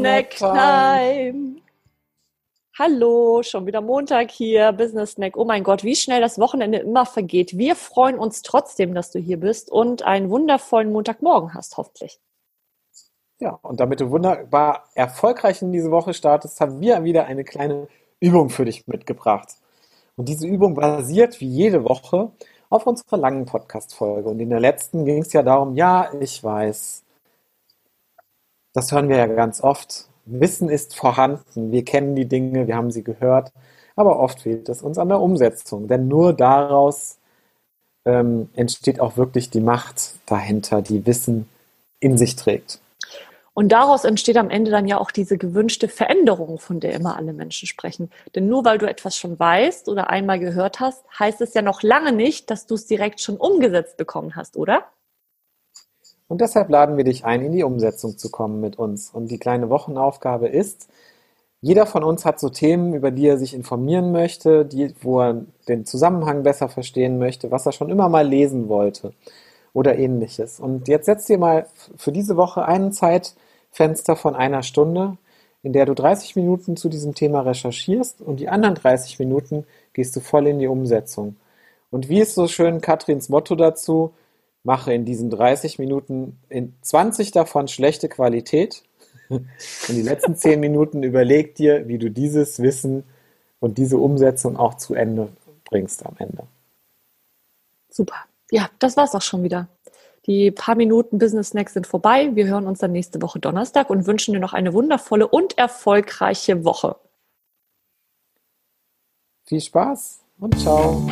Snack Time. Hallo, schon wieder Montag hier, Business Snack. Oh mein Gott, wie schnell das Wochenende immer vergeht. Wir freuen uns trotzdem, dass du hier bist und einen wundervollen Montagmorgen hast, hoffentlich. Ja, und damit du wunderbar erfolgreich in diese Woche startest, haben wir wieder eine kleine Übung für dich mitgebracht. Und diese Übung basiert wie jede Woche auf unserer langen Podcast-Folge. Und in der letzten ging es ja darum, ja, ich weiß, das hören wir ja ganz oft. Wissen ist vorhanden, wir kennen die Dinge, wir haben sie gehört, aber oft fehlt es uns an der Umsetzung. Denn nur daraus ähm, entsteht auch wirklich die Macht dahinter, die Wissen in sich trägt. Und daraus entsteht am Ende dann ja auch diese gewünschte Veränderung, von der immer alle Menschen sprechen. Denn nur weil du etwas schon weißt oder einmal gehört hast, heißt es ja noch lange nicht, dass du es direkt schon umgesetzt bekommen hast, oder? Und deshalb laden wir dich ein, in die Umsetzung zu kommen mit uns. Und die kleine Wochenaufgabe ist, jeder von uns hat so Themen, über die er sich informieren möchte, die, wo er den Zusammenhang besser verstehen möchte, was er schon immer mal lesen wollte oder ähnliches. Und jetzt setz dir mal für diese Woche ein Zeitfenster von einer Stunde, in der du 30 Minuten zu diesem Thema recherchierst und die anderen 30 Minuten gehst du voll in die Umsetzung. Und wie ist so schön Katrins Motto dazu? Mache in diesen 30 Minuten in 20 davon schlechte Qualität und die letzten 10 Minuten überleg dir, wie du dieses Wissen und diese Umsetzung auch zu Ende bringst am Ende. Super. Ja, das war's auch schon wieder. Die paar Minuten Business Snacks sind vorbei. Wir hören uns dann nächste Woche Donnerstag und wünschen dir noch eine wundervolle und erfolgreiche Woche. Viel Spaß und ciao.